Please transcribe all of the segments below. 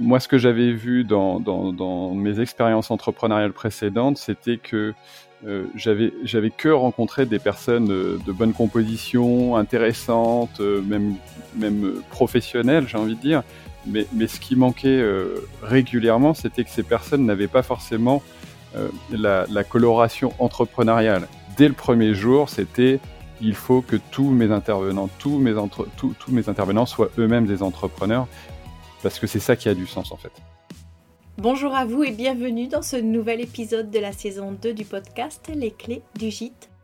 moi, ce que j'avais vu dans, mes expériences entrepreneuriales précédentes, c'était que euh, j'avais que rencontré des personnes euh, de bonne composition, intéressantes, euh, même professionnelles, j'ai envie de dire. Mais, ce qui manquait régulièrement, c'était que ces personnes n'avaient pas forcément la, coloration entrepreneuriale. Dès le premier jour, c'était il faut que tous mes intervenants, tous mes intervenants soient eux-mêmes des entrepreneurs parce que c'est ça qui a du sens en fait. Bonjour à vous et bienvenue dans ce nouvel épisode de la saison 2 du podcast Les clés du gîte.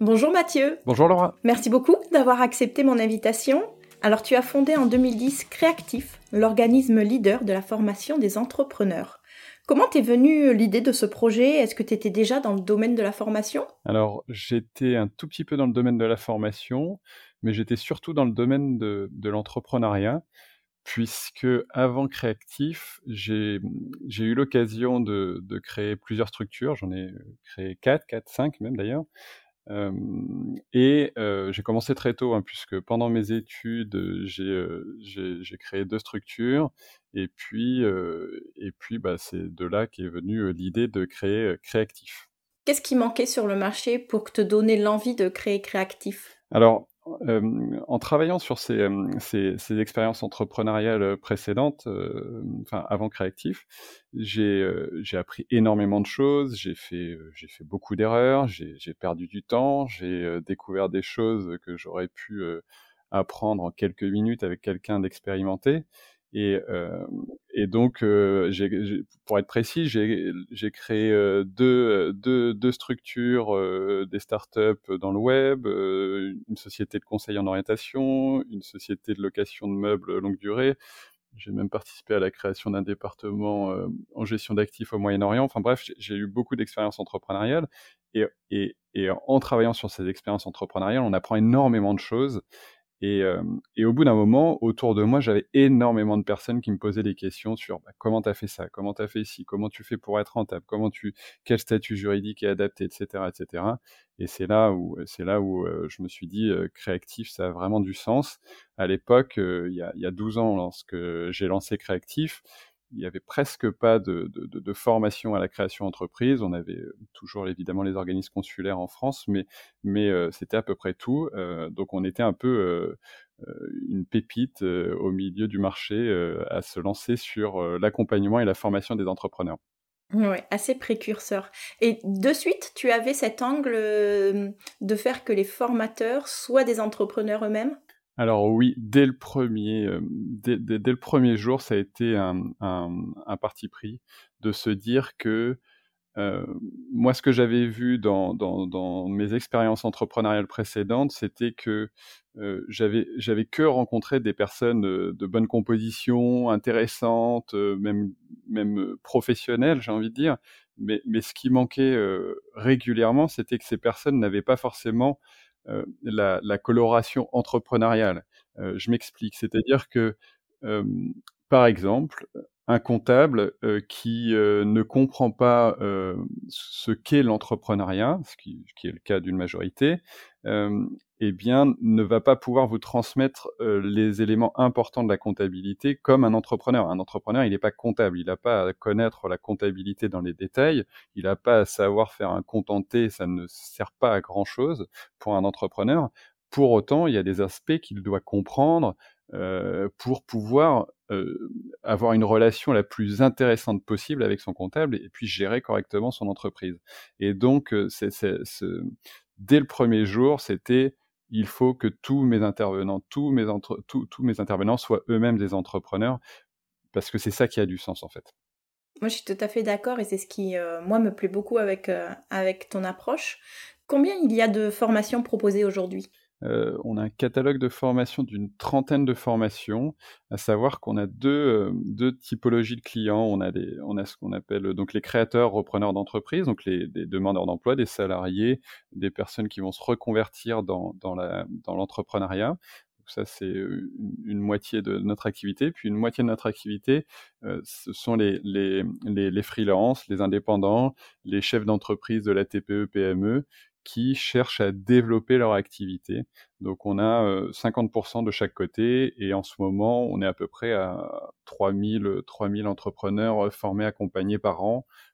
Bonjour Mathieu. Bonjour Laura. Merci beaucoup d'avoir accepté mon invitation. Alors tu as fondé en 2010 Créactif, l'organisme leader de la formation des entrepreneurs. Comment t'es venue l'idée de ce projet? Est-ce que tu étais déjà dans le domaine de la formation? Alors j'étais un tout petit peu dans le domaine de la formation, mais j'étais surtout dans le domaine de, l'entrepreneuriat puisque avant Créactif, j'ai eu l'occasion de, de, créer plusieurs structures, j'en ai créé 4, 4, 5 même d'ailleurs, et j'ai commencé très tôt, hein, puisque pendant mes études, j'ai créé deux structures. Et puis, et puis bah, c'est de là qu'est venue l'idée de créer Créactif. Qu'est-ce qui manquait sur le marché pour te donner l'envie de créer Créactif? Alors, en travaillant sur ces, ces, expériences entrepreneuriales précédentes, enfin avant Créactif, j'ai appris énormément de choses, j'ai fait beaucoup d'erreurs, j'ai perdu du temps, j'ai découvert des choses que j'aurais pu apprendre en quelques minutes avec quelqu'un d'expérimenté. Et, donc, pour être précis, j'ai créé deux, structures, des startups dans le web, une société de conseil en orientation, une société de location de meubles longue durée. J'ai même participé à la création d'un département en gestion d'actifs au Moyen-Orient. Enfin bref, j'ai eu beaucoup d'expériences entrepreneuriales. Et, et en travaillant sur ces expériences entrepreneuriales, on apprend énormément de choses. Et, euh, et, au bout d'un moment, autour de moi, j'avais énormément de personnes qui me posaient des questions sur bah, comment tu as fait ça, comment tu as fait ici, comment tu fais pour être rentable, comment tu, quel statut juridique est adapté, etc., etc. Et c'est là où, c'est là où euh, je me suis dit, euh, créatif, ça a vraiment du sens. À l'époque, il y, a, y a 12 ans, lorsque j'ai lancé créatif, il n'y avait presque pas de, formation à la création d'entreprise. On avait euh, toujours évidemment les organismes consulaires en France, mais, mais euh, c'était à peu près tout. Euh, donc on était un peu une pépite au milieu du marché à se lancer sur l'accompagnement et la formation des entrepreneurs. Oui, assez précurseur. Et de suite, tu avais cet angle de faire que les formateurs soient des entrepreneurs eux-mêmes? Alors oui, dès le premier, euh, dès, le premier jour, ça a été un, parti pris de se dire que euh, moi, ce que j'avais vu dans, mes expériences entrepreneuriales précédentes, c'était que euh, j'avais que rencontré des personnes de bonne composition, intéressantes, même même professionnelles, j'ai envie de dire. Mais, ce qui manquait régulièrement, c'était que ces personnes n'avaient pas forcément la, la, coloration entrepreneuriale. Euh, je m'explique, c'est-à-dire que, par exemple, un comptable qui ne comprend pas ce qu'est l'entrepreneuriat, ce qui, est le cas d'une majorité, eh bien, ne va pas pouvoir vous transmettre les éléments importants de la comptabilité comme un entrepreneur. Un entrepreneur, il n'est pas comptable, il n'a pas à connaître la comptabilité dans les détails, il n'a pas à savoir faire un contenté, ça ne sert pas à grand chose pour un entrepreneur. Pour autant, il y a des aspects qu'il doit comprendre pour pouvoir avoir une relation la plus intéressante possible avec son comptable et puis gérer correctement son entreprise. Et donc, c'est, dès le premier jour, c'était il faut que tous mes intervenants, tous mes, tous, mes intervenants soient eux-mêmes des entrepreneurs parce que c'est ça qui a du sens en fait. Moi, je suis tout à fait d'accord et c'est ce qui, moi, me plaît beaucoup avec, avec ton approche. Combien il y a de formations proposées aujourd'hui? Euh, on a un catalogue de formation d'une trentaine de formations, à savoir qu'on a deux, euh, typologies de clients. On a, des, on a ce qu'on appelle donc les créateurs, repreneurs d'entreprise, donc les, demandeurs d'emploi, des salariés, des personnes qui vont se reconvertir dans, l'entrepreneuriat. Ça, c'est une, moitié de notre activité. Puis une moitié de notre activité, euh, ce sont les, les, les, les freelances, les indépendants, les chefs d'entreprise de la TPE, PME, qui cherchent à développer leur activité. Donc on a 50% de chaque côté et en ce moment on est à peu près à 3000, 3000 entrepreneurs formés, accompagnés par an euh,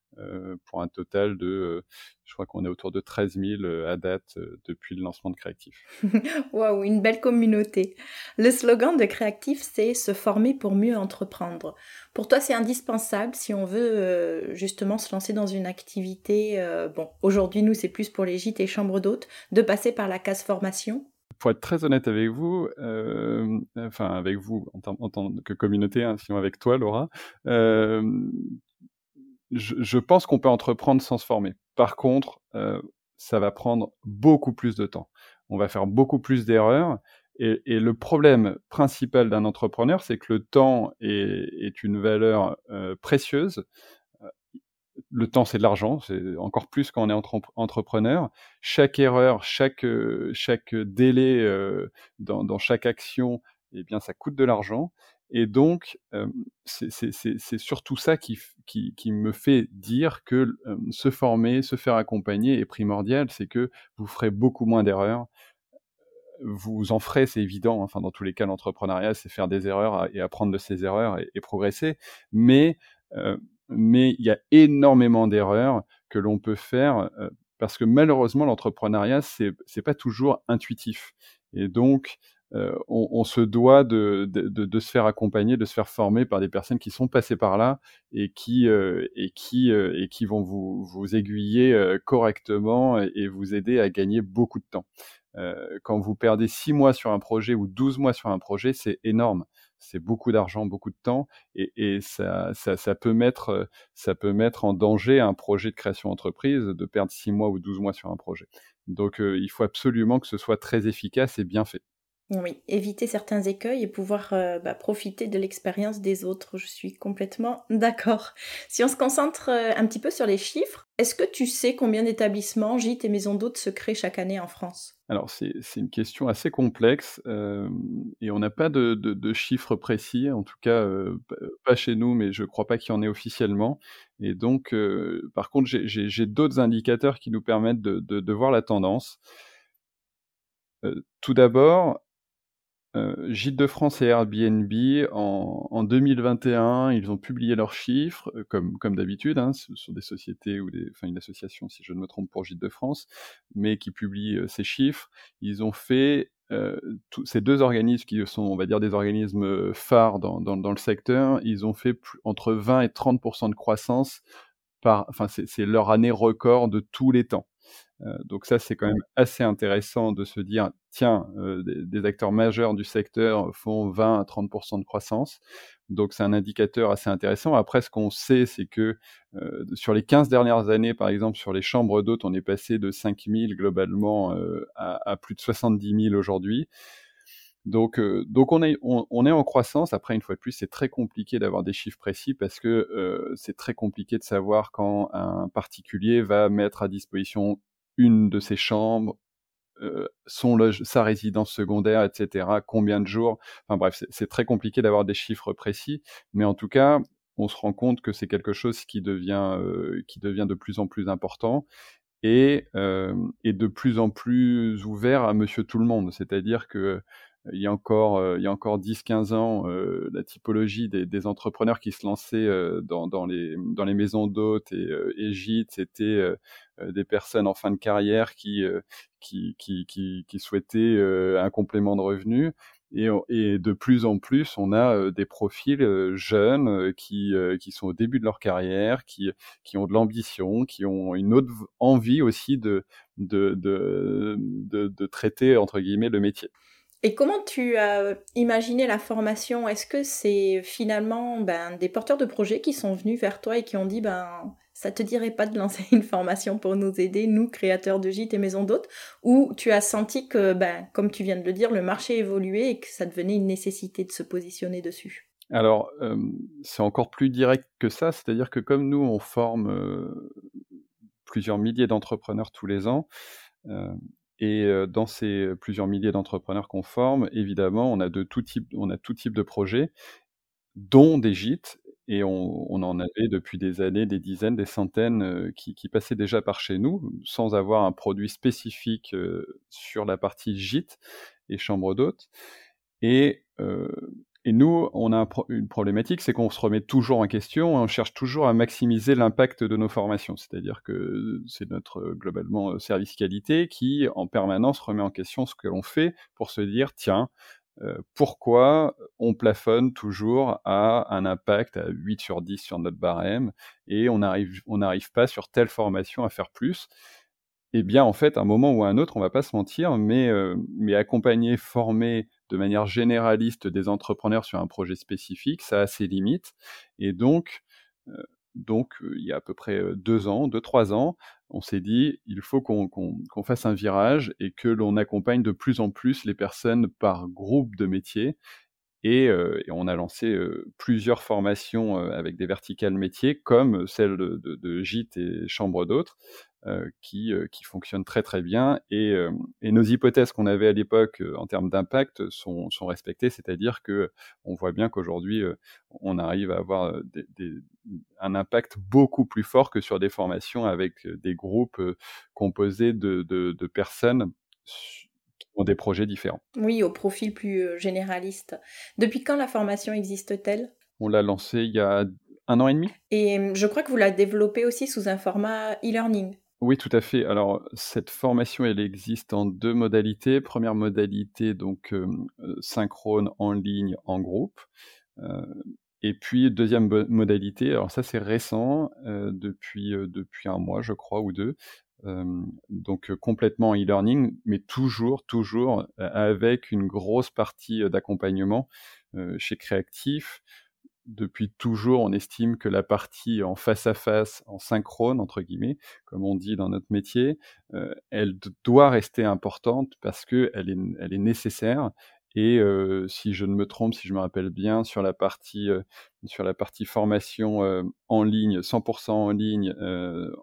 pour un total de, euh, je crois qu'on est autour de 13 000 euh, à date depuis le lancement de Créatif. Waouh, une belle communauté. Le slogan de Créatif, c'est se former pour mieux entreprendre. Pour toi, c'est indispensable si on veut justement se lancer dans une activité. bon, aujourd'hui, nous, c'est plus pour les gîtes et chambres d'hôtes, de passer par la case formation? Pour être très honnête avec vous, enfin avec vous en, tant que communauté, hein, sinon avec toi, Laura, euh, je, pense qu'on peut entreprendre sans se former. Par contre, euh, ça va prendre beaucoup plus de temps. On va faire beaucoup plus d'erreurs. Et, le problème principal d'un entrepreneur, c'est que le temps est, une valeur euh, précieuse. Euh, le temps, c'est de l'argent, c'est encore plus quand on est entrepreneur. Chaque erreur, chaque, délai dans, dans, chaque action, eh bien, ça coûte de l'argent. Et donc, c'est surtout ça qui, me fait dire que se former, se faire accompagner est primordial, c'est que vous ferez beaucoup moins d'erreurs. Vous en ferez, c'est évident. Enfin, dans tous les cas, l'entrepreneuriat, c'est faire des erreurs et apprendre de ses erreurs et, progresser. Mais mais il y a énormément d'erreurs que l'on peut faire parce que malheureusement, l'entrepreneuriat, c'est c'est pas toujours intuitif. Et donc, euh, on, se doit de, se faire accompagner, de se faire former par des personnes qui sont passées par là et qui, euh, euh, vont vous, aiguiller correctement et, vous aider à gagner beaucoup de temps. quand vous perdez 6 mois sur un projet ou 12 mois sur un projet, c'est énorme. C'est beaucoup d'argent, beaucoup de temps, et, ça, ça, peut mettre, ça peut mettre en danger un projet de création d'entreprise de perdre 6 mois ou 12 mois sur un projet. Donc il faut absolument que ce soit très efficace et bien fait. Oui, éviter certains écueils et pouvoir euh, bah, profiter de l'expérience des autres. Je suis complètement d'accord. Si on se concentre euh, un petit peu sur les chiffres, est-ce que tu sais combien d'établissements, gîtes et maisons d'hôtes se créent chaque année en France? Alors c'est une question assez complexe euh, et on n'a pas de, chiffres précis, en tout cas pas chez nous, mais je ne crois pas qu'il y en ait officiellement. Et donc, par contre, j'ai d'autres indicateurs qui nous permettent de, de voir la tendance. tout d'abord, euh, Gîtes de France et Airbnb, en, en, 2021, ils ont publié leurs chiffres, euh, comme, d'habitude, hein, sur des sociétés ou des, enfin une association, si je ne me trompe, pour Gîtes de France, mais qui publie euh, ces chiffres. Ils ont fait euh, ces deux organismes qui sont, on va dire, des organismes phares dans, le secteur, ils ont fait entre 20 et 30% de croissance enfin, c'est leur année record de tous les temps. Euh, donc ça, c'est quand même assez intéressant de se dire, tiens, euh, des, acteurs majeurs du secteur font 20 à 30% de croissance. Donc c'est un indicateur assez intéressant. Après, ce qu'on sait, c'est que euh, sur les 15 dernières années, par exemple, sur les chambres d'hôtes, on est passé de 5 000 globalement à, plus de 70 000 aujourd'hui. Donc, donc on, est, on, est en croissance. Après, une fois de plus, c'est très compliqué d'avoir des chiffres précis parce que c'est très compliqué de savoir quand un particulier va mettre à disposition une de ses chambres, euh, son loge, sa résidence secondaire, etc. Combien de jours Enfin bref, c'est très compliqué d'avoir des chiffres précis, mais en tout cas, on se rend compte que c'est quelque chose qui devient, qui devient de plus en plus important et, et de plus en plus ouvert à monsieur tout le monde. C'est-à-dire que il y a encore, il y a encore 10-15 ans, la typologie des, entrepreneurs qui se lançaient dans, dans, les, maisons d'hôtes et, et gîtes, c'était des personnes en fin de carrière qui, souhaitaient un complément de revenus. Et, de plus en plus, on a des profils jeunes qui, sont au début de leur carrière, qui, ont de l'ambition, qui ont une autre envie aussi de, de traiter, entre guillemets, le métier. Et comment tu as imaginé la formation? Est-ce que c'est finalement ben, des porteurs de projets qui sont venus vers toi et qui ont dit ben ça te dirait pas de lancer une formation pour nous aider, nous créateurs de gîtes et maisons d'hôtes, ou tu as senti que ben comme tu viens de le dire, le marché évoluait et que ça devenait une nécessité de se positionner dessus? Alors, euh, c'est encore plus direct que ça, c'est-à-dire que comme nous, on forme euh, plusieurs milliers d'entrepreneurs tous les ans, euh, et dans ces plusieurs milliers d'entrepreneurs qu'on forme, évidemment, on a de tout type, on a tout type de projets, dont des gîtes, et on, en avait depuis des années, des dizaines, des centaines qui, qui, passaient déjà par chez nous, sans avoir un produit spécifique sur la partie gîte et chambre d'hôtes. Et et nous, on a une problématique, c'est qu'on se remet toujours en question, on cherche toujours à maximiser l'impact de nos formations. C'est-à-dire que c'est notre globalement service qualité qui, en permanence, remet en question ce que l'on fait pour se dire, tiens, euh, pourquoi on plafonne toujours à un impact à 8 sur 10 sur notre barème et on n'arrive on n'arrive pas sur telle formation à faire plus? Eh bien, en fait, à un moment ou à un autre, on va pas se mentir, mais, euh, mais accompagner, former de manière généraliste des entrepreneurs sur un projet spécifique, ça a ses limites. Et donc, euh, donc il y a à peu près deux ans, deux, trois ans, on s'est dit, il faut qu'on fasse un virage et que l'on accompagne de plus en plus les personnes par groupe de métiers. Et, on a lancé plusieurs formations avec des verticales métiers, comme celle de, de, de gîte et chambre d'autres, euh, qui, euh, qui fonctionne très très bien. Et, euh, et nos hypothèses qu'on avait à l'époque en termes d'impact sont, sont respectées, c'est-à-dire que on voit bien qu'aujourd'hui on arrive à avoir des, des, un impact beaucoup plus fort que sur des formations avec des groupes composés de, de, de personnes qui ont des projets différents. Oui, au profil plus généraliste. Depuis quand la formation existe-t-elle? On l'a lancée il y a un an et demi. Et je crois que vous la développez aussi sous un format e-learning. Oui, tout à fait. Alors, cette formation, elle existe en deux modalités. Première modalité, donc synchrone en ligne, en groupe. Et puis, deuxième modalité, alors ça, c'est récent, depuis, depuis un mois, je crois, ou deux. donc, complètement e-learning, mais toujours, toujours avec une grosse partie d'accompagnement chez Créactif depuis toujours, on estime que la partie en face à face, en synchrone, entre guillemets, comme on dit dans notre métier, euh, elle doit rester importante parce qu'elle est, elle est nécessaire. Et euh, si je ne me trompe, si je me rappelle bien, sur la partie, euh, sur la partie formation en ligne, 100% en ligne,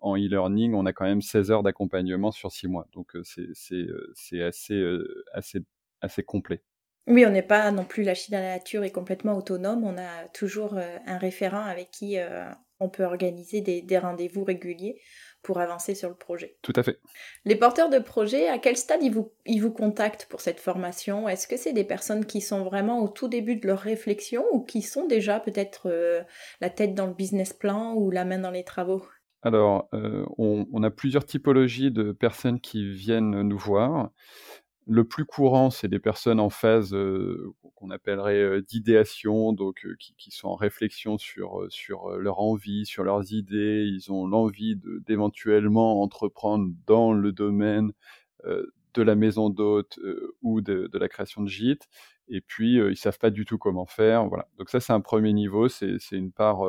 en e-learning, on a quand même 16 heures d'accompagnement sur 6 mois. Donc c'est assez, assez, assez complet. Oui, on n'est pas non plus la Chine à la nature et complètement autonome. On a toujours euh, un référent avec qui euh, on peut organiser des, rendez-vous réguliers pour avancer sur le projet. Tout à fait. Les porteurs de projets, à quel stade ils vous, ils vous contactent pour cette formation? Est-ce que c'est des personnes qui sont vraiment au tout début de leur réflexion ou qui sont déjà peut-être euh, la tête dans le business plan ou la main dans les travaux? Alors, on, on, a plusieurs typologies de personnes qui viennent nous voir. Le plus courant, c'est des personnes en phase qu'on appellerait d'idéation, donc qui, qui, sont en réflexion sur, sur leur envie, sur leurs idées. Ils ont l'envie d'éventuellement entreprendre dans le domaine de la maison d'hôte ou de, de, la création de gîtes et puis euh, ils savent pas du tout comment faire. Voilà. Donc ça, c'est un premier niveau, c'est une part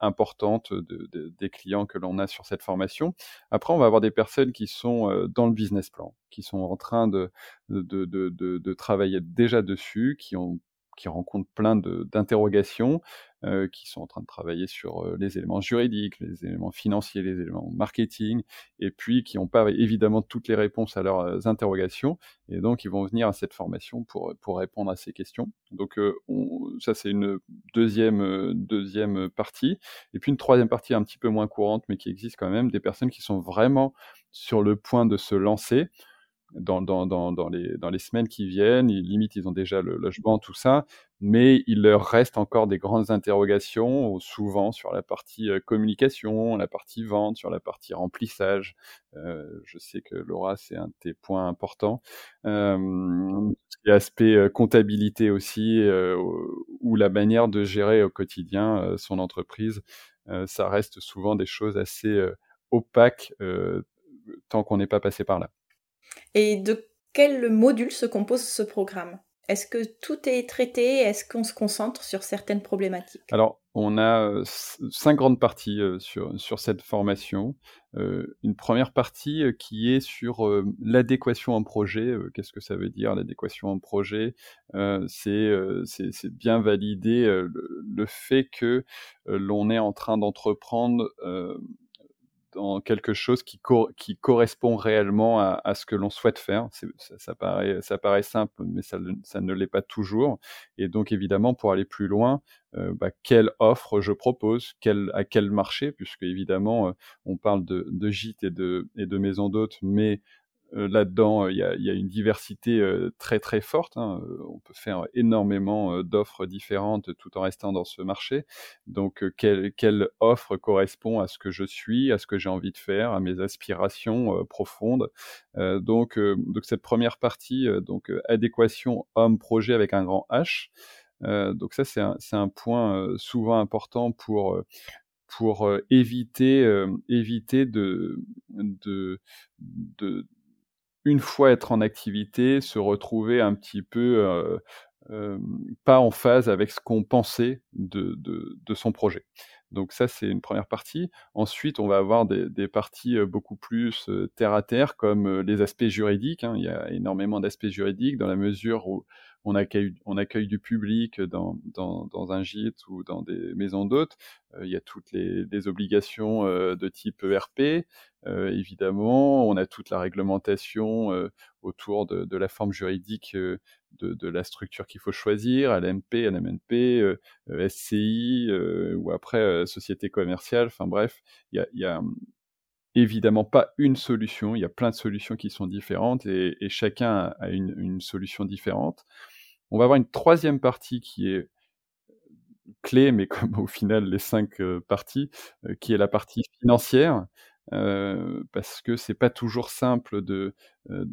importante de, de, des clients que l'on a sur cette formation. Après, on va avoir des personnes qui sont dans le business plan, qui sont en train de, de, de travailler déjà dessus, qui ont qui rencontrent plein d'interrogations, euh, qui sont en train de travailler sur euh, les éléments juridiques, les éléments financiers, les éléments marketing, et puis qui n'ont pas évidemment toutes les réponses à leurs euh, interrogations, et donc ils vont venir à cette formation pour, pour répondre à ces questions. Donc on, ça c'est une deuxième, deuxième partie, et puis une troisième partie un petit peu moins courante, mais qui existe quand même, des personnes qui sont vraiment sur le point de se lancer dans, les, semaines qui viennent. Ils, limite, ils ont déjà le logement, tout ça, mais il leur reste encore des grandes interrogations, souvent sur la partie euh, communication, la partie vente, sur la partie remplissage. Euh, je sais que Laura, c'est un de tes points importants. Euh, l'aspect euh, comptabilité aussi, ou la manière de gérer au quotidien son entreprise. ça reste souvent des choses assez opaques tant qu'on n'est pas passé par là. Et de quel module se compose ce programme? Est-ce que tout est traité? Est-ce qu'on se concentre sur certaines problématiques? Alors, on a euh, cinq grandes parties euh, sur, sur cette formation. Euh, une première partie qui est sur l'adéquation en projet. Qu'est-ce que ça veut dire l'adéquation en projet? C'est bien valider le, le, fait que l'on est en train d'entreprendre quelque chose qui, qui correspond réellement à, ce que l'on souhaite faire. Ça, paraît, simple, mais ça, ne l'est pas toujours. Et donc, évidemment, pour aller plus loin, euh, bah, quelle offre je propose, à quel marché, puisque évidemment, euh, on parle de, de gîtes et de, et de maisons d'hôtes, mais là-dedans, euh, il y, a, une diversité euh, très très forte. Hein. On peut faire énormément d'offres différentes tout en restant dans ce marché. Donc, quelle, quelle, offre correspond à ce que je suis, à ce que j'ai envie de faire, à mes aspirations profondes? Donc, donc, cette première partie, donc adéquation homme-projet avec un grand H. donc ça, c'est un, un, point souvent important pour pour éviter éviter de une fois être en activité, se retrouver un petit peu euh, euh, pas en phase avec ce qu'on pensait de, de, son projet. Donc ça, c'est une première partie. Ensuite, on va avoir des, parties euh, beaucoup plus euh, terre à terre, comme les aspects juridiques. Hein. Il y a énormément d'aspects juridiques dans la mesure où on accueille, du public dans, dans, un gîte ou dans des maisons d'hôtes. il y a toutes les, obligations de type ERP, euh, évidemment, on a toute la réglementation euh, autour de, de, la forme juridique euh, de, de, la structure qu'il faut choisir, LMP, LMNP, SCI ou après société commerciale. Enfin bref, il y a, y a évidemment pas une solution, il y a plein de solutions qui sont différentes et, et chacun a une, une, solution différente. On va avoir une troisième partie qui est clé, mais comme au final les cinq parties, qui est la partie financière. Euh, parce que c'est pas toujours simple de, euh,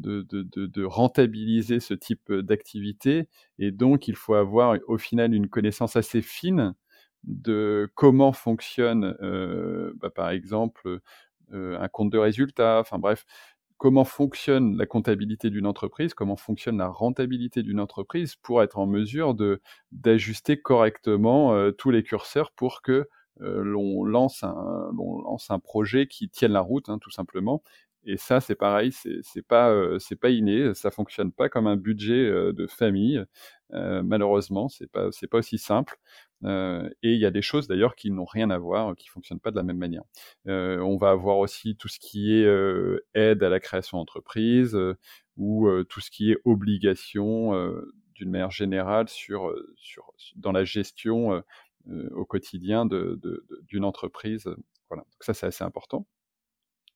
rentabiliser ce type d'activité, et donc il faut avoir au final une connaissance assez fine de comment fonctionne, euh, bah, par exemple, euh, un compte de résultat, enfin bref, comment fonctionne la comptabilité d'une entreprise, comment fonctionne la rentabilité d'une entreprise pour être en mesure de d'ajuster correctement euh, tous les curseurs pour que euh, l'on lance un, projet qui tienne la route, hein, tout simplement. Et ça, c'est pareil, c'est pas euh, c'est pas inné, ça fonctionne pas comme un budget de famille. malheureusement, c'est pas c'est pas aussi simple. Et il y a des choses d'ailleurs qui n'ont rien à voir, qui fonctionnent pas de la même manière. on va avoir aussi tout ce qui est aide à la création d'entreprise ou tout ce qui est obligation d'une manière générale sur, dans la gestion euh, au quotidien d'une entreprise. Voilà, donc ça c'est assez important.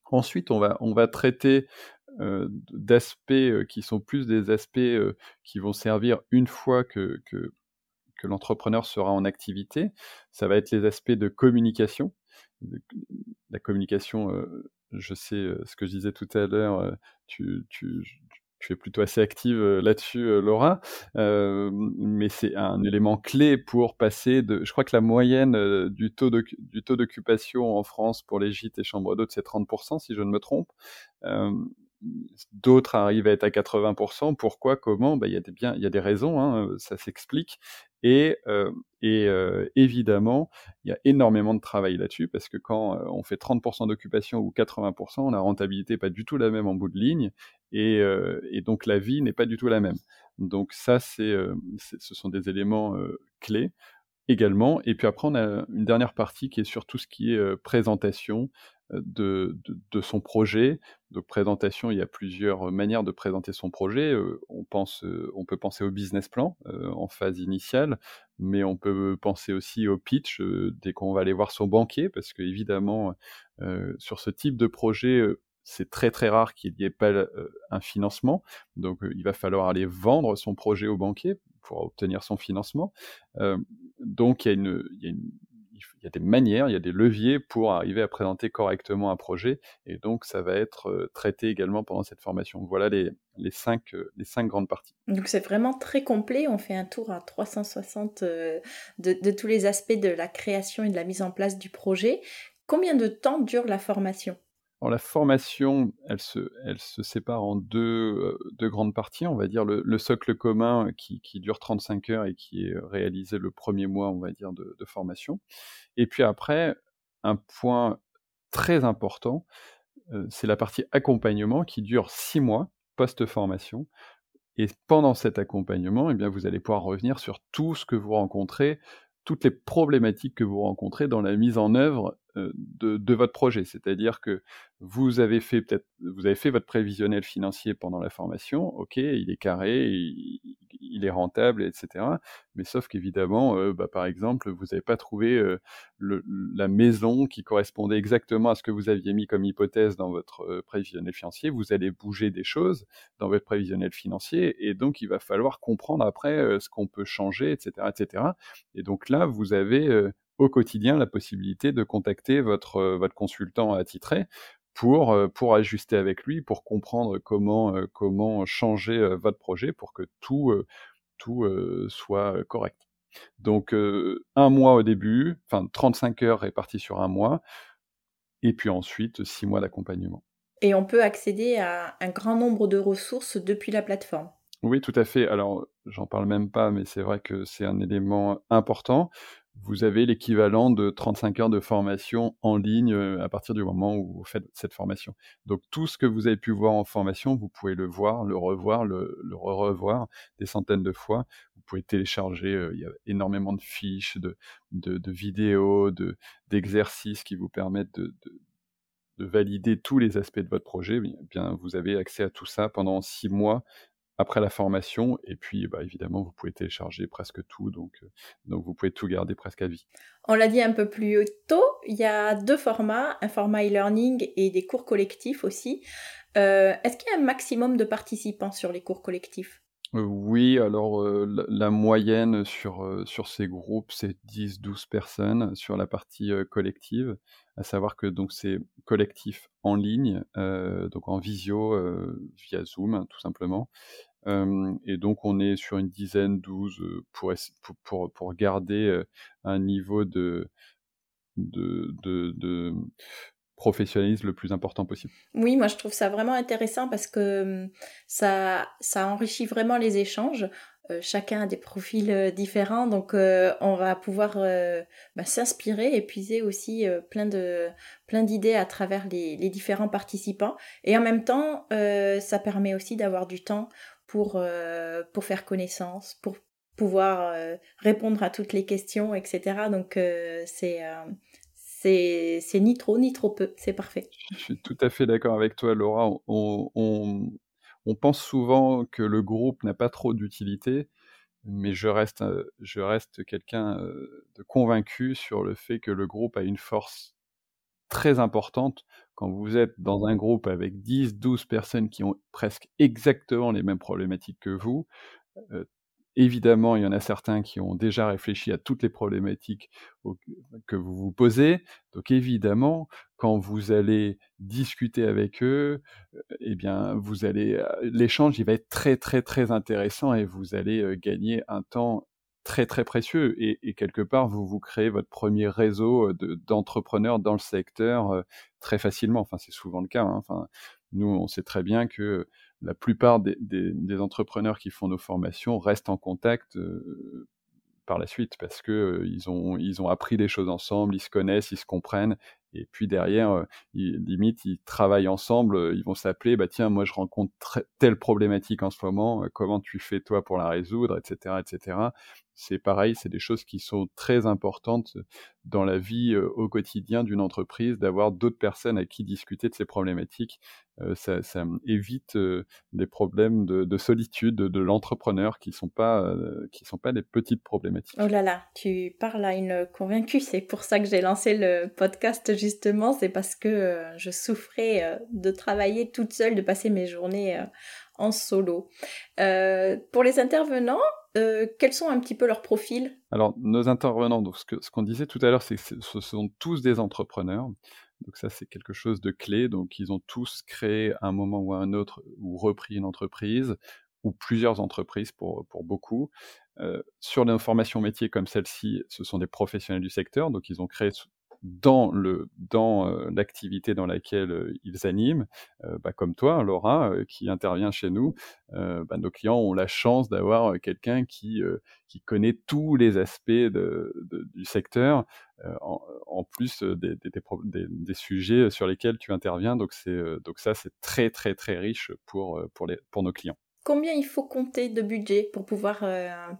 Ensuite, on va, on va traiter euh, d'aspects euh, qui sont plus des aspects euh, qui vont servir une fois que, que l'entrepreneur sera en activité. Ça va être les aspects de communication. La communication, euh, je sais ce que je disais tout à l'heure, tu, tu, es plutôt assez active euh, là-dessus, euh, Laura. Euh, mais c'est un élément clé pour passer de. Je crois que la moyenne du taux d'occupation en France pour les gîtes et chambres d'hôtes, c'est 30%, si je ne me trompe. D'autres arrivent à être à 80%. Pourquoi Comment? Bah, Il y, a des y a des raisons, hein, ça s'explique. Et, euh, et euh, évidemment, il y a énormément de travail là-dessus parce que quand euh, on fait 30% d'occupation ou 80%, la rentabilité n'est pas du tout la même en bout de ligne et, et donc la vie n'est pas du tout la même. Donc ça, ce sont des éléments clés également. Et puis après, on a une dernière partie qui est sur tout ce qui est présentation, de, de, son projet. Donc présentation, il y a plusieurs manières de présenter son projet. on, pense, on peut penser au business plan en phase initiale, mais on peut penser aussi au pitch dès qu'on va aller voir son banquier, parce que évidemment, sur ce type de projet, c'est très très rare qu'il n'y ait pas un financement. Donc il va falloir aller vendre son projet au banquier pour obtenir son financement. donc il y a une il y a des manières, il y a des leviers pour arriver à présenter correctement un projet, et donc ça va être euh, traité également pendant cette formation. Voilà les, les, cinq, euh, les cinq grandes parties. Donc c'est vraiment très complet, on fait un tour à 360 euh, de tous les aspects de la création et de la mise en place du projet. Combien de temps dure la formation? Alors la formation, elle se, sépare en deux, euh, deux grandes parties. On va dire le, le socle commun qui, qui, dure 35 heures et qui est réalisé le premier mois, on va dire, de, formation. Et puis après, un point très important, euh, c'est la partie accompagnement qui dure six mois post-formation. Et pendant cet accompagnement, eh bien, vous allez pouvoir revenir sur tout ce que vous rencontrez, toutes les problématiques que vous rencontrez dans la mise en œuvre euh, de, votre projet. C'est-à-dire que vous avez fait votre prévisionnel financier pendant la formation, ok, il est carré, il, est rentable, etc. Mais sauf qu'évidemment, euh, bah, par exemple, vous n'avez pas trouvé euh, la maison qui correspondait exactement à ce que vous aviez mis comme hypothèse dans votre prévisionnel financier. Vous allez bouger des choses dans votre prévisionnel financier, et donc il va falloir comprendre après ce qu'on peut changer, etc., etc. Et donc là, vous avez au quotidien la possibilité de contacter votre, euh, votre consultant attitré pour, euh, pour ajuster avec lui, pour comprendre comment, euh, comment changer votre projet pour que tout, tout soit correct. Donc un mois au début, enfin 35 heures réparties sur un mois, et puis ensuite six mois d'accompagnement. Et on peut accéder à un grand nombre de ressources depuis la plateforme. Oui, tout à fait. Alors, j'en parle même pas, mais c'est vrai que c'est un élément important vous avez l'équivalent de 35 heures de formation en ligne euh, à partir du moment où vous faites cette formation. Donc tout ce que vous avez pu voir en formation, vous pouvez le voir, le revoir, le, le revoir des centaines de fois. Vous pouvez télécharger, euh, il y a énormément de fiches, de, vidéos, de, d'exercices qui vous permettent de, de, de, valider tous les aspects de votre projet. Bien, vous avez accès à tout ça pendant six mois après la formation. Et puis, bah, évidemment, vous pouvez télécharger presque tout, donc, euh, donc vous pouvez tout garder presque à vie. On l'a dit un peu plus tôt, il y a deux formats, un format e-learning et des cours collectifs aussi. Euh, est-ce qu'il y a un maximum de participants sur les cours collectifs? Euh, oui, alors la, moyenne sur, sur ces groupes, c'est 10-12 personnes sur la partie collective, à savoir que donc c'est collectif en ligne, donc en visio, via Zoom tout simplement, et donc on est sur une dizaine, douze, pour, pour, pour, garder un niveau de, de, de, professionnalisme le plus important possible. Oui, moi je trouve ça vraiment intéressant parce que ça, ça enrichit vraiment les échanges. chacun a des profils différents, donc on va pouvoir bah, s'inspirer et puiser aussi plein de plein d'idées à travers les, les, différents participants. Et en même temps, ça permet aussi d'avoir du temps pour, euh, pour faire connaissance, pour pouvoir euh, répondre à toutes les questions, etc. Donc euh, c'est c'est ni trop ni trop peu, c'est parfait. Je suis tout à fait d'accord avec toi, Laura. On, on, on, pense souvent que le groupe n'a pas trop d'utilité, mais je reste, je reste quelqu'un de convaincu sur le fait que le groupe a une force très importante quand vous êtes dans un groupe avec 10, 12 personnes qui ont presque exactement les mêmes problématiques que vous, euh, évidemment, il y en a certains qui ont déjà réfléchi à toutes les problématiques que vous vous posez. Donc évidemment, quand vous allez discuter avec eux, euh, eh bien, vous allez euh, l'échange, il va être très très très intéressant et vous allez gagner un temps très très précieux et, quelque part vous vous créez votre premier réseau d'entrepreneurs dans le secteur très facilement. Enfin c'est souvent le cas. Hein. Enfin nous on sait très bien que la plupart des, entrepreneurs qui font nos formations restent en contact par la suite parce que ils ont ils ont appris des choses ensemble, ils se connaissent, ils se comprennent Et puis derrière, ils, limite, ils travaillent ensemble, ils vont s'appeler, bah tiens, moi je rencontre telle problématique en ce moment, comment tu fais toi pour la résoudre, etc., etc c'est pareil, c'est des choses qui sont très importantes dans la vie au quotidien d'une entreprise, d'avoir d'autres personnes à qui discuter de ces problématiques. ça, évite des problèmes de, solitude de, l'entrepreneur qui sont pas sont pas des petites problématiques. Oh là là, tu parles à une convaincue. C'est pour ça que j'ai lancé le podcast justement. C'est parce que je souffrais de travailler toute seule, de passer mes journées en solo. pour les intervenants, euh, quels sont un petit peu leurs profils? Alors, nos intervenants, donc ce qu'on disait tout à l'heure, c'est que ce sont tous des entrepreneurs. Donc ça, c'est quelque chose de clé. Donc, ils ont tous créé à un moment ou à un autre ou repris une entreprise ou plusieurs entreprises pour, pour beaucoup. Euh, sur les formations métiers comme celle-ci, ce sont des professionnels du secteur, donc ils ont créé dans le dans euh, l'activité dans laquelle euh, ils animent, euh, bah, comme toi, Laura, qui intervient chez nous, bah, nos clients ont la chance d'avoir quelqu'un qui qui connaît tous les aspects du secteur, en, plus des, des, des, sujets sur lesquels tu interviens. Donc c'est donc ça c'est très très très riche pour pour les pour nos clients. Combien il faut compter de budget pour pouvoir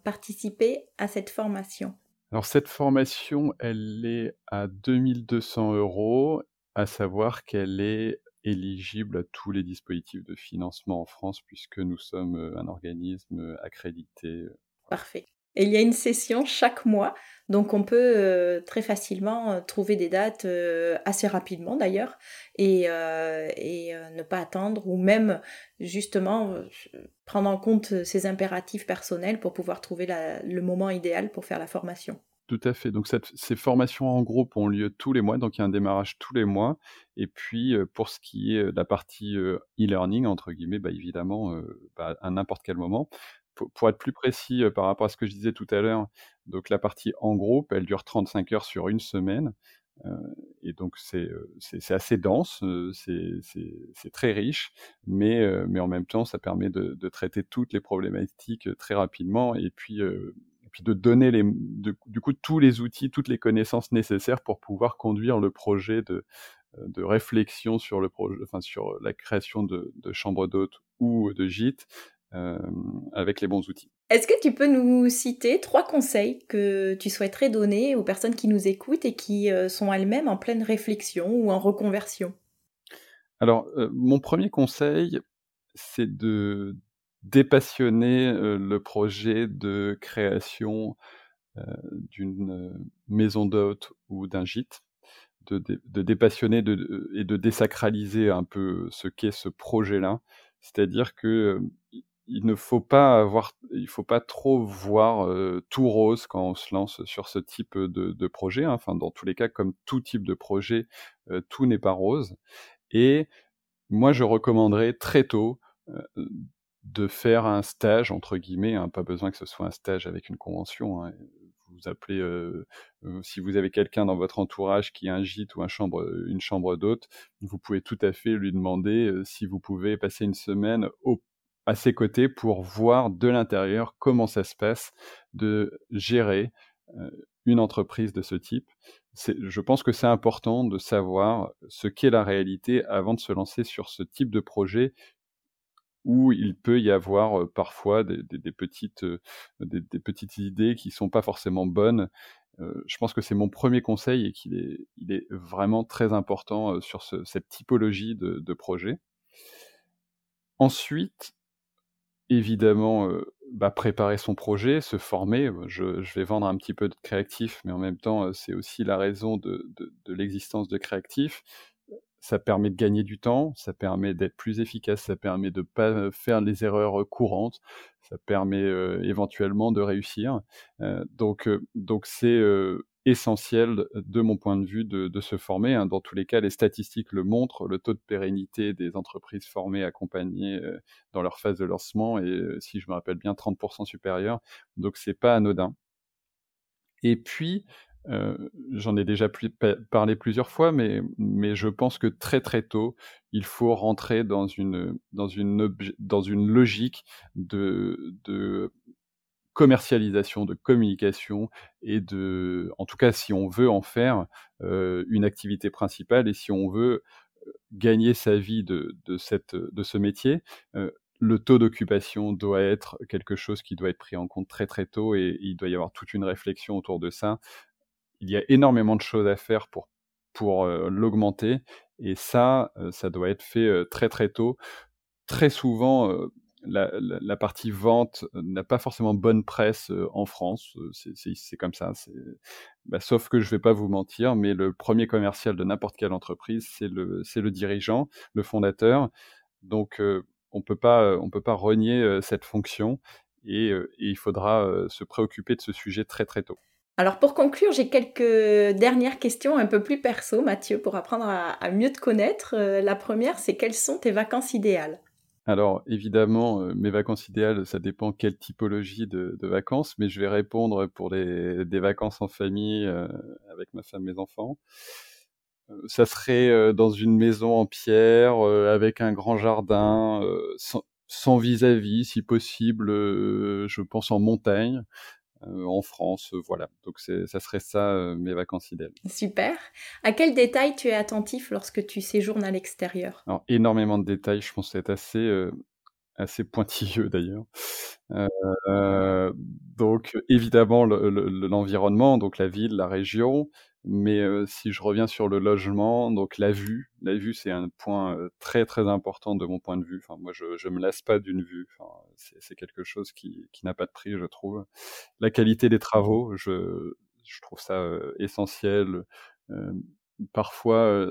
participer à cette formation? Alors cette formation, elle est à 2200 euros, à savoir qu'elle est éligible à tous les dispositifs de financement en France puisque nous sommes euh, un organisme accrédité. Euh, Parfait. Et il y a une session chaque mois, donc on peut euh, très facilement euh, trouver des dates euh, assez rapidement d'ailleurs et, ne pas attendre ou même justement prendre en compte ses impératifs personnels pour pouvoir trouver le moment idéal pour faire la formation. Tout à fait. Donc ces formations en groupe ont lieu tous les mois, donc il y a un démarrage tous les mois. Et puis pour ce qui est de la partie e-learning entre guillemets, bah, évidemment bah, à n'importe quel moment pour, être plus précis par rapport à ce que je disais tout à l'heure, donc la partie en groupe, elle dure 35 heures sur une semaine. et donc c'est assez dense, c'est très riche, mais, mais en même temps ça permet de, traiter toutes les problématiques très rapidement et puis, puis de donner les, du coup tous les outils, toutes les connaissances nécessaires pour pouvoir conduire le projet de, de réflexion sur le projet, enfin sur la création de, de chambres d'hôtes ou de gîtes euh, avec les bons outils. Est-ce que tu peux nous citer trois conseils que tu souhaiterais donner aux personnes qui nous écoutent et qui euh, sont elles-mêmes en pleine réflexion ou en reconversion? Alors, euh, mon premier conseil, c'est de dépassionner le projet de création d'une maison d'hôte ou d'un gîte, de, de dépassionner et de désacraliser un peu ce qu'est ce projet-là. C'est-à-dire que il ne faut pas avoir, il faut pas trop voir tout rose quand on se lance sur ce type de, projet. Hein. Enfin, dans tous les cas, comme tout type de projet, tout n'est pas rose. Et moi, je recommanderais très tôt de faire un stage entre guillemets. Hein, pas besoin que ce soit un stage avec une convention. Hein. Vous appelez, si vous avez quelqu'un dans votre entourage qui a un gîte ou un chambre, une chambre d'hôte, vous pouvez tout à fait lui demander si vous pouvez passer une semaine au à ses côtés pour voir de l'intérieur comment ça se passe de gérer une entreprise de ce type. Je pense que c'est important de savoir ce qu'est la réalité avant de se lancer sur ce type de projet où il peut y avoir parfois des, petites, des, petites idées qui sont pas forcément bonnes. je pense que c'est mon premier conseil et qu'il est, il est vraiment très important sur cette typologie de, de projet. Ensuite, évidemment bah, préparer son projet, se former. Je, vais vendre un petit peu de créatif, mais en même temps, c'est aussi la raison de, l'existence de créatif. Ça permet de gagner du temps, ça permet d'être plus efficace, ça permet de ne pas faire les erreurs courantes, ça permet éventuellement de réussir. donc, donc c'est essentiel de mon point de vue de, se former. Hein. Dans tous les cas, les statistiques le montrent, le taux de pérennité des entreprises formées, accompagnées euh, dans leur phase de lancement est, euh, si je me rappelle bien, 30% supérieur. Donc c'est pas anodin. Et puis, euh, j'en ai déjà parlé plusieurs fois, mais, je pense que très très tôt, il faut rentrer dans une, dans une, dans une logique de commercialisation, de communication et de, en tout cas, si on veut en faire une activité principale et si on veut gagner sa vie de, de, cette, de ce métier, le taux d'occupation doit être quelque chose qui doit être pris en compte très très tôt et il doit y avoir toute une réflexion autour de ça. Il y a énormément de choses à faire pour, pour l'augmenter et ça, ça doit être fait très très tôt. Très souvent, la, partie vente n'a pas forcément bonne presse en France. C'est comme ça. Bah, sauf que je vais pas vous mentir, mais le premier commercial de n'importe quelle entreprise, c'est le, le dirigeant, le fondateur. Donc, on peut pas, on peut pas renier cette fonction et il faudra se préoccuper de ce sujet très très tôt. Alors pour conclure, j'ai quelques dernières questions un peu plus perso, Mathieu, pour apprendre à, mieux te connaître. la première, c'est quelles sont tes vacances idéales? Alors évidemment, mes vacances idéales, ça dépend quelle typologie de, vacances, mais je vais répondre pour des vacances en famille avec ma femme, mes enfants. ça serait dans une maison en pierre, avec un grand jardin, sans vis-à-vis, si possible, je pense en montagne. Euh, en France, euh, voilà. Donc ça serait ça euh, mes vacances idéales. Super. À quel détail tu es attentif lorsque tu séjournes à l'extérieur? Alors énormément de détails. Je pense être assez assez pointilleux d'ailleurs. donc évidemment l'environnement, donc la ville, la région, mais si je reviens sur le logement, donc la vue, la vue c'est un point très très important de mon point de vue. Enfin, moi je, je me lasse pas d'une vue. Enfin, c'est quelque chose qui, qui n'a pas de prix, je trouve. La qualité des travaux, je, je trouve ça essentiel. parfois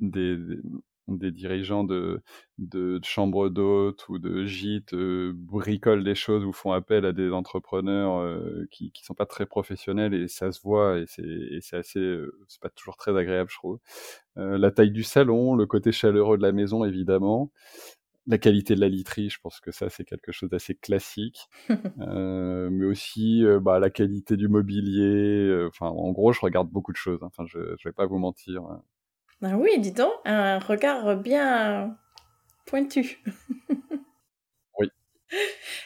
des, des dirigeants de, de, chambres d'hôtes ou de gîtes euh, bricolent des choses ou font appel à des entrepreneurs euh, qui qui sont pas très professionnels et ça se voit et c'est assez euh, c'est pas toujours très agréable je trouve la taille du salon le côté chaleureux de la maison évidemment la qualité de la literie, je pense que ça c'est quelque chose d'assez classique, mais aussi bah, la qualité du mobilier. Enfin, en gros, je regarde beaucoup de choses. Hein. Enfin, je, je vais pas vous mentir. Hein. Ben oui, dis donc, un regard bien pointu. oui.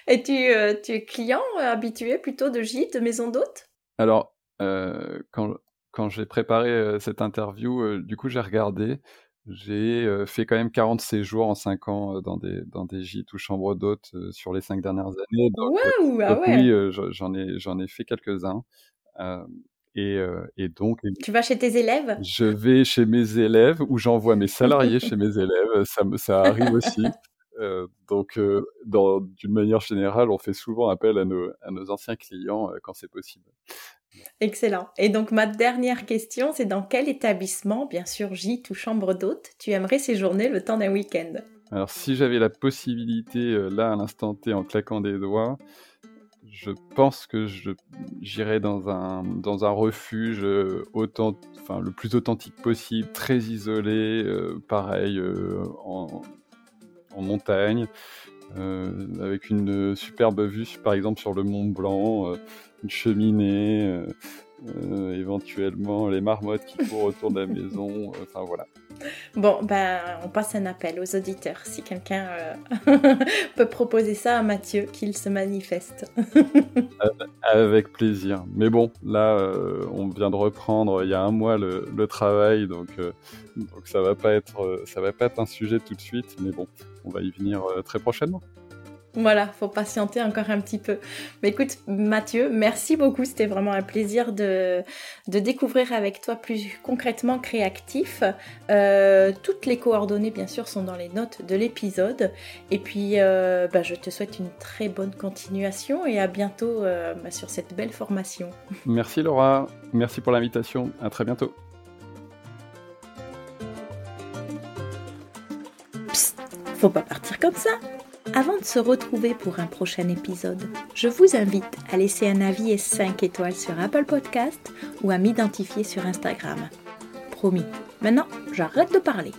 Et tu, euh, tu es client euh, habitué plutôt de gîtes, de maisons d'hôtes? Alors, euh, quand, quand j'ai préparé cette interview, du coup, j'ai regardé. J'ai fait quand même 40 séjours en 5 ans dans, des, dans des gîtes ou chambres d'hôtes sur les 5 dernières années. Donc, ah ouais. oui, j'en ai, j'en ai fait quelques-uns. Et, et, donc. Tu vas chez tes élèves? Je vais chez mes élèves ou j'envoie mes salariés chez mes élèves. Ça, ça arrive aussi. Euh, donc, euh, d'une manière générale, on fait souvent appel à nos, à nos anciens clients quand c'est possible. Excellent. Et donc, ma dernière question, c'est dans quel établissement, bien sûr gîte ou chambre d'hôte, tu aimerais séjourner le temps d'un week-end? Alors, si j'avais la possibilité, là, à l'instant T, en claquant des doigts, je pense que j'irai dans un, dans un refuge euh, autant, enfin, le plus authentique possible, très isolé, euh, pareil, euh, en, en, montagne, avec une superbe vue, par exemple, sur le Mont Blanc, une cheminée, éventuellement les marmottes qui courent autour de la maison, enfin voilà. Bon, ben, on passe un appel aux auditeurs. Si quelqu'un euh, peut proposer ça à Mathieu, qu'il se manifeste. Avec plaisir. Mais bon, là, euh, on vient de reprendre il y a un mois le, travail, donc, euh, donc ça va pas être, ça va pas être un sujet tout de suite. Mais bon, on va y venir très prochainement. Voilà, faut patienter encore un petit peu. Mais écoute, Mathieu, merci beaucoup. C'était vraiment un plaisir de, de découvrir avec toi plus concrètement Créactif. Euh, toutes les coordonnées, bien sûr, sont dans les notes de l'épisode. Et puis, euh, bah, je te souhaite une très bonne continuation et à bientôt euh, bah, sur cette belle formation. Merci Laura. Merci pour l'invitation. À très bientôt. Psst, faut pas partir comme ça. Avant de se retrouver pour un prochain épisode, je vous invite à laisser un avis et 5 étoiles sur Apple Podcast ou à m'identifier sur Instagram. Promis, maintenant j'arrête de parler.